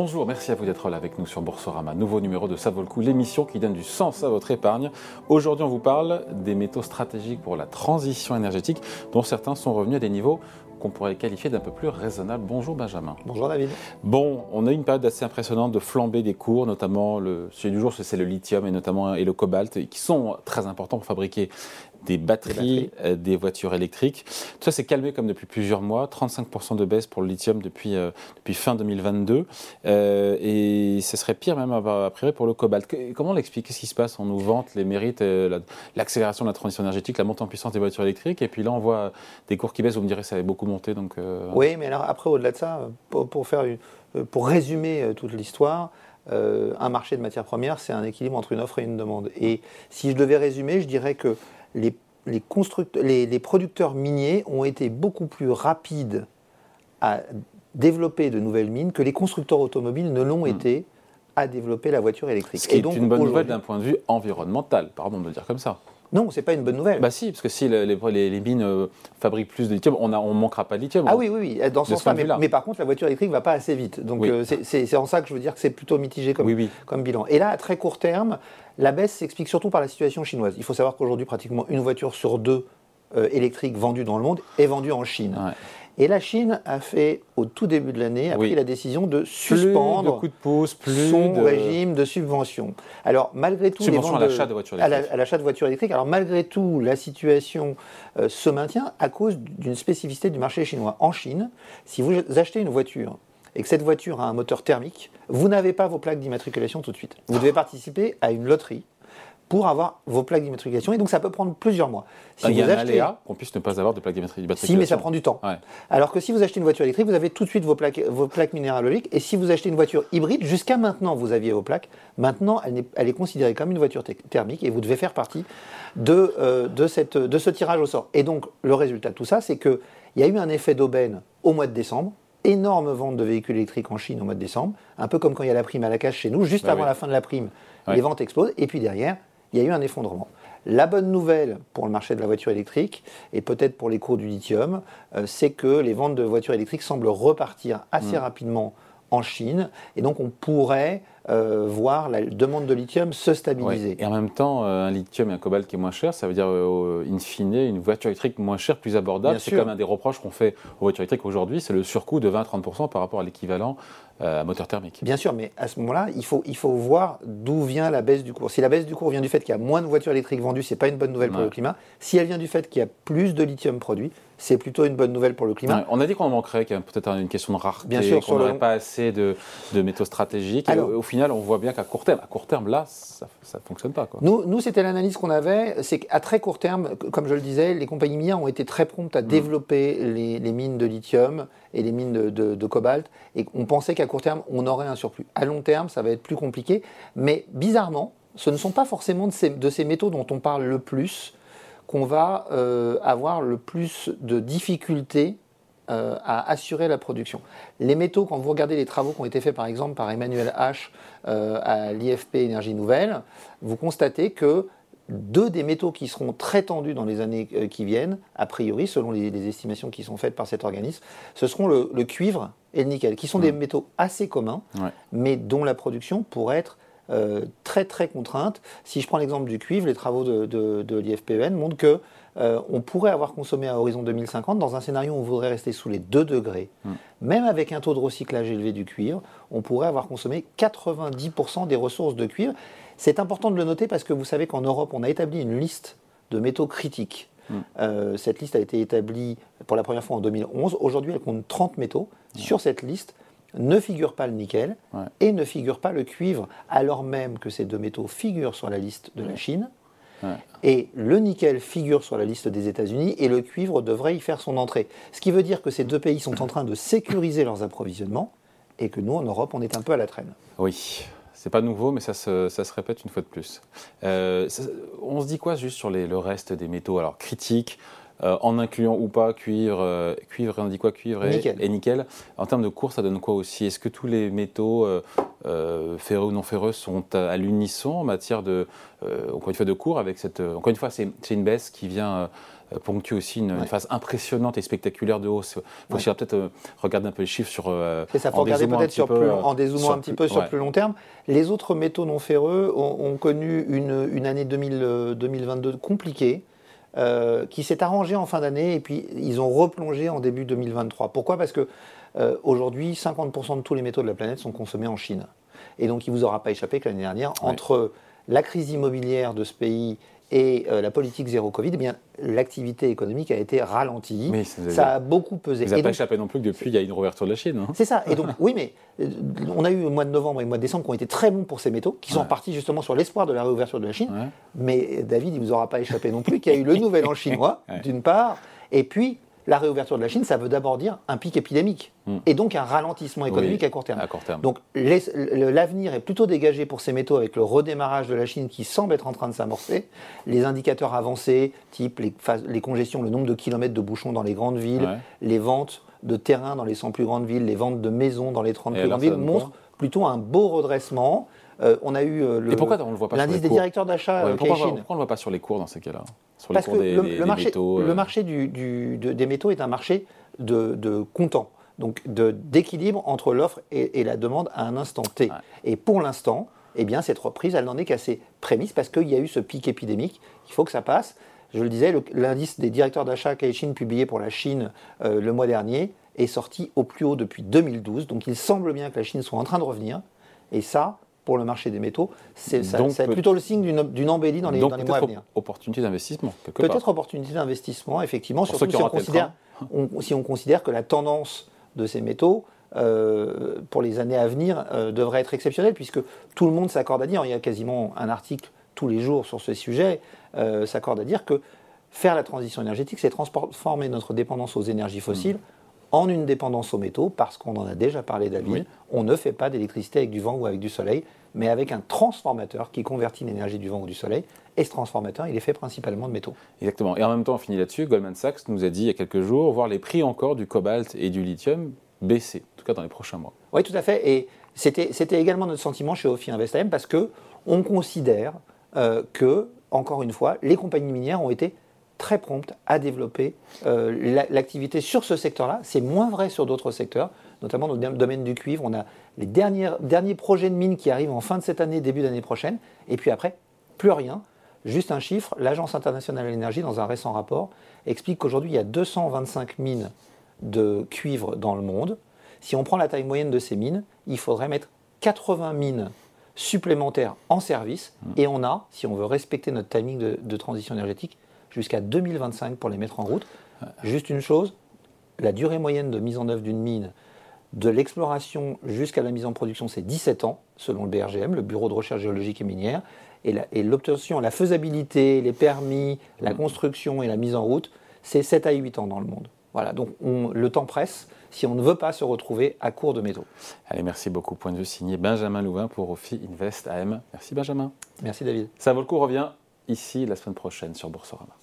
Bonjour, merci à vous d'être là avec nous sur Boursorama. Nouveau numéro de Ça coup, l'émission qui donne du sens à votre épargne. Aujourd'hui, on vous parle des métaux stratégiques pour la transition énergétique, dont certains sont revenus à des niveaux qu'on pourrait qualifier d'un peu plus raisonnable. Bonjour Benjamin. Bonjour David. Bon, on a eu une période assez impressionnante de flambée des cours, notamment le sujet du jour, c'est le lithium et notamment et le cobalt, qui sont très importants pour fabriquer des batteries, euh, des, voitures électriques. Tout ça s'est calmé comme depuis plusieurs mois, 35% de baisse pour le lithium depuis, euh, depuis fin 2022, euh, et ce serait pire même a priori pour le cobalt. comment on l'explique? Qu'est-ce qui se passe? On nous vante les mérites, l'accélération de la transition énergétique, la montée en puissance des voitures électriques, et puis là on voit des cours qui baissent, vous me direz ça avait beaucoup Donc, Oui, mais alors après au-delà de ça, pour, faire pour résumer toute l'histoire, un marché de matières premières, c'est un équilibre entre une offre et une demande. Et si je devais résumer, je dirais que les, les, producteurs miniers ont été beaucoup plus rapides à développer de nouvelles mines que les constructeurs automobiles ne l'ont hmm. été à développer la voiture électrique. Ce qui est donc, une bonne nouvelle d'un point de vue environnemental, pardon de le dire comme ça. Non, c'est pas une bonne nouvelle. Bah si, parce que si les, les, mines euh, fabriquent plus de lithium, on ne on manquera pas de lithium. Ah oui, oui, oui, dans ce sens-là. Mais, par contre, la voiture électrique ne va pas assez vite. Donc euh, c'est en ça que je veux dire que c'est plutôt mitigé comme, comme bilan. Et là, à très court terme, la baisse s'explique surtout par la situation chinoise. Il faut savoir qu'aujourd'hui, pratiquement une voiture sur deux euh, électrique vendue dans le monde est vendue en Chine. Et la Chine a fait, au tout début de l'année, a pris la décision de suspendre de pouce, son régime de subvention. Alors, malgré tout, subvention à l'achat de voitures électriques. À l'achat de voitures électriques. Alors, malgré tout, la situation euh, se maintient à cause d'une spécificité du marché chinois. En Chine, si vous achetez une voiture et que cette voiture a un moteur thermique, vous n'avez pas vos plaques d'immatriculation tout de suite. Vous devez participer à une loterie pour avoir vos plaques d'immatriculation. Et donc, ça peut prendre plusieurs mois. Si bah, il y a un aléa qu'on puisse ne pas avoir de plaques d'immatriculation. Si, mais ça prend du temps. Alors que si vous achetez une voiture électrique, vous avez tout de suite vos plaques, vos plaques minéralogiques. Et si vous achetez une voiture hybride, jusqu'à maintenant, vous aviez vos plaques. Maintenant, elle est, elle est considérée comme une voiture thermique et vous devez faire partie de, euh, de, cette, de ce tirage au sort. Et donc, le résultat de tout ça, c'est qu'il y a eu un effet d'aubaine au mois de décembre énorme vente de véhicules électriques en Chine au mois de décembre, un peu comme quand il y a la prime à la cash chez nous, juste bah avant la fin de la prime, les ventes explosent, et puis derrière, il y a eu un effondrement. La bonne nouvelle pour le marché de la voiture électrique, et peut-être pour les cours du lithium, euh, c'est que les ventes de voitures électriques semblent repartir assez mm. rapidement en Chine, et donc on pourrait euh, voir la demande de lithium se stabiliser. Et en même temps, euh, un lithium et un cobalt qui est moins cher, ça veut dire, in fine, une voiture électrique moins chère, plus abordable. C'est comme un des reproches qu'on fait aux voitures électriques aujourd'hui, c'est le surcoût de 20-30% par rapport à l'équivalent euh, moteur thermique. Bien sûr, mais à ce moment-là, il faut, il faut voir d'où vient la baisse du cours. Si la baisse du cours vient du fait qu'il y a moins de voitures électriques vendues, c'est pas une bonne nouvelle pour le climat. Si elle vient du fait qu'il y a plus de lithium produit, c'est plutôt une bonne nouvelle pour le climat. on a dit qu'on en manquerait, qu'il y a peut-être une question de rareté, bien sûr, qu'on n'aurait pas assez de, de, métaux stratégiques. au, final, on voit bien qu'à court terme, à court terme, là, ça ne fonctionne pas. Quoi. Nous, nous c'était l'analyse qu'on avait, c'est qu'à très court terme, comme je le disais, les compagnies minières ont été très promptes à mm. développer les, les, mines de lithium et les mines de, de, de cobalt, et on pensait qu'à court terme, on aurait un surplus. À long terme, ça va être plus compliqué, mais bizarrement, ce ne sont pas forcément de ces, de ces métaux dont on parle le plus qu'on va euh, avoir le plus de difficultés euh, à assurer la production. Les métaux, quand vous regardez les travaux qui ont été faits par exemple par Emmanuel H euh, à l'IFP Énergie Nouvelle, vous constatez que deux des métaux qui seront très tendus dans les années qui viennent, a priori, selon les, estimations qui sont faites par cet organisme, ce seront le, cuivre et le nickel, qui sont des métaux assez communs, mais dont la production pourrait être euh, très très contrainte. Si je prends l'exemple du cuivre, les travaux de, de, l'IFPEN montrent que euh, on pourrait avoir consommé à horizon 2050 dans un scénario où on voudrait rester sous les 2 degrés. Hmm. Même avec un taux de recyclage élevé du cuivre, on pourrait avoir consommé 90% des ressources de cuivre. C'est important de le noter parce que vous savez qu'en Europe, on a établi une liste de métaux critiques. Hmm. Euh, cette liste a été établie pour la première fois en 2011. Aujourd'hui, elle compte 30 métaux. Sur cette liste, ne figure pas le nickel et ne figure pas le cuivre, alors même que ces deux métaux figurent sur la liste de la Chine. Et le nickel figure sur la liste des États-Unis et le cuivre devrait y faire son entrée. Ce qui veut dire que ces deux pays sont en train de sécuriser leurs approvisionnements et que nous, en Europe, on est un peu à la traîne. Oui. C'est pas nouveau, mais ça se, ça se, répète une fois de plus. Euh, on se dit quoi juste sur les, le reste des métaux? Alors, critiques, en incluant ou pas cuivre, euh, cuivre, on dit quoi, cuivre et nickel. En termes de cours, ça donne quoi aussi? Est-ce que tous les métaux euh, ferreux ou non ferreux sont à, l'unisson en matière de, encore une fois, de cours avec cette, encore une fois, c'est une baisse qui vient euh, ponctue aussi une, phase impressionnante et spectaculaire de hausse. Il faut peut-être regarder un peu les chiffres sur. Et ça faut regarder peut-être sur plus, en dézoomant un petit peu sur plus long terme. Les autres métaux non ferreux ont, connu une, une année 2000, 2022 compliquée. Qui s'est arrangée en fin d'année et puis ils ont replongé en début 2023. Pourquoi? Parce que aujourd'hui, 50% de tous les métaux de la planète sont consommés en Chine. Et donc, il ne vous aura pas échappé que l'année dernière, entre la crise immobilière de ce pays et euh, la politique zéro Covid, eh bien, l'activité économique a été ralentie. ça, a beaucoup pesé. Vous n'avez pas échappé non plus que depuis, il y a une réouverture de la Chine. Hein. c'est ça. Et donc, oui, mais euh, on a eu le mois de novembre et le mois de décembre qui ont été très bons pour ces métaux, qui sont partis justement sur l'espoir de la réouverture de la Chine. Mais David, il ne vous aura pas échappé non plus qu'il y a eu le nouvel an chinois, d'une part, et puis la réouverture de la Chine, ça veut d'abord dire un pic épidémique hmm. et donc un ralentissement économique à, court terme. Donc l'avenir est plutôt dégagé pour ces métaux avec le redémarrage de la Chine qui semble être en train de s'amorcer. Les indicateurs avancés, type les, congestions, le nombre de kilomètres de bouchons dans les grandes villes, les ventes de terrains dans les 100 plus grandes villes, les ventes de maisons dans les 30 plus grandes villes montrent plutôt un beau redressement. Euh, on a eu euh, l'indice des directeurs d'achat ouais, pourquoi, pourquoi, on ne le voit pas sur les cours dans ces cas-là Parce que le, marché, métaux, le euh. marché des métaux est un marché de, de comptant, donc d'équilibre entre l'offre et, la demande à un instant T. Et pour l'instant, eh bien, cette reprise, elle n'en est qu'à ses prémices parce qu'il y a eu ce pic épidémique. Il faut que ça passe. Je le disais, l'indice des directeurs d'achat Caixin publié pour la Chine le mois dernier est sorti au plus haut depuis 2012. Donc il semble bien que la Chine soit en train de revenir. Et ça, pour le marché des métaux. C'est plutôt le signe d'une embellie dans les, dans les mois à venir. opportunité d'investissement, Peut-être opportunité d'investissement, effectivement, surtout si on, considère, si on considère que la tendance de ces métaux euh, pour les années à venir euh, devrait être exceptionnelle, puisque tout le monde s'accorde à dire, il y a quasiment un article tous les jours sur ce sujet, euh, s'accorde à dire que faire la transition énergétique, c'est transformer notre dépendance aux énergies fossiles hmm en une dépendance aux métaux, parce qu'on en a déjà parlé David, on ne fait pas d'électricité avec du vent ou avec du soleil, mais avec un transformateur qui convertit l'énergie du vent ou du soleil. Et ce transformateur, il est fait principalement de métaux. Exactement. Et en même temps, on finit là-dessus, Goldman Sachs nous a dit il y a quelques jours, voir les prix encore du cobalt et du lithium baisser, en tout cas dans les prochains mois. Oui, tout à fait. Et c'était également notre sentiment chez Ophi InvestM, parce que on considère euh, que, encore une fois, les compagnies minières ont été très prompte à développer euh, l'activité sur ce secteur-là. C'est moins vrai sur d'autres secteurs, notamment dans le domaine du cuivre. On a les derniers, derniers projets de mines qui arrivent en fin de cette année, début d'année prochaine, et puis après, plus rien. Juste un chiffre, l'Agence internationale de l'énergie, dans un récent rapport, explique qu'aujourd'hui, il y a 225 mines de cuivre dans le monde. Si on prend la taille moyenne de ces mines, il faudrait mettre 80 mines supplémentaires en service, mmh. et on a, si on veut respecter notre timing de transition énergétique, jusqu'à 2025 pour les mettre en route. Juste une chose, la durée moyenne de mise en œuvre d'une mine, de l'exploration jusqu'à la mise en production, c'est 17 ans, selon le BRGM, le Bureau de recherche géologique et minière. Et l'obtention, la, faisabilité, les permis, la construction et la mise en route, c'est 7 à 8 ans dans le monde. Voilà, donc le temps presse si on ne veut pas se retrouver à court de métaux. Allez, merci beaucoup. Point de vue signé Benjamin Louvain pour Ophi Invest AM. Merci Benjamin. Merci David. Ça vaut le coup, revient ici la semaine prochaine sur Boursorama.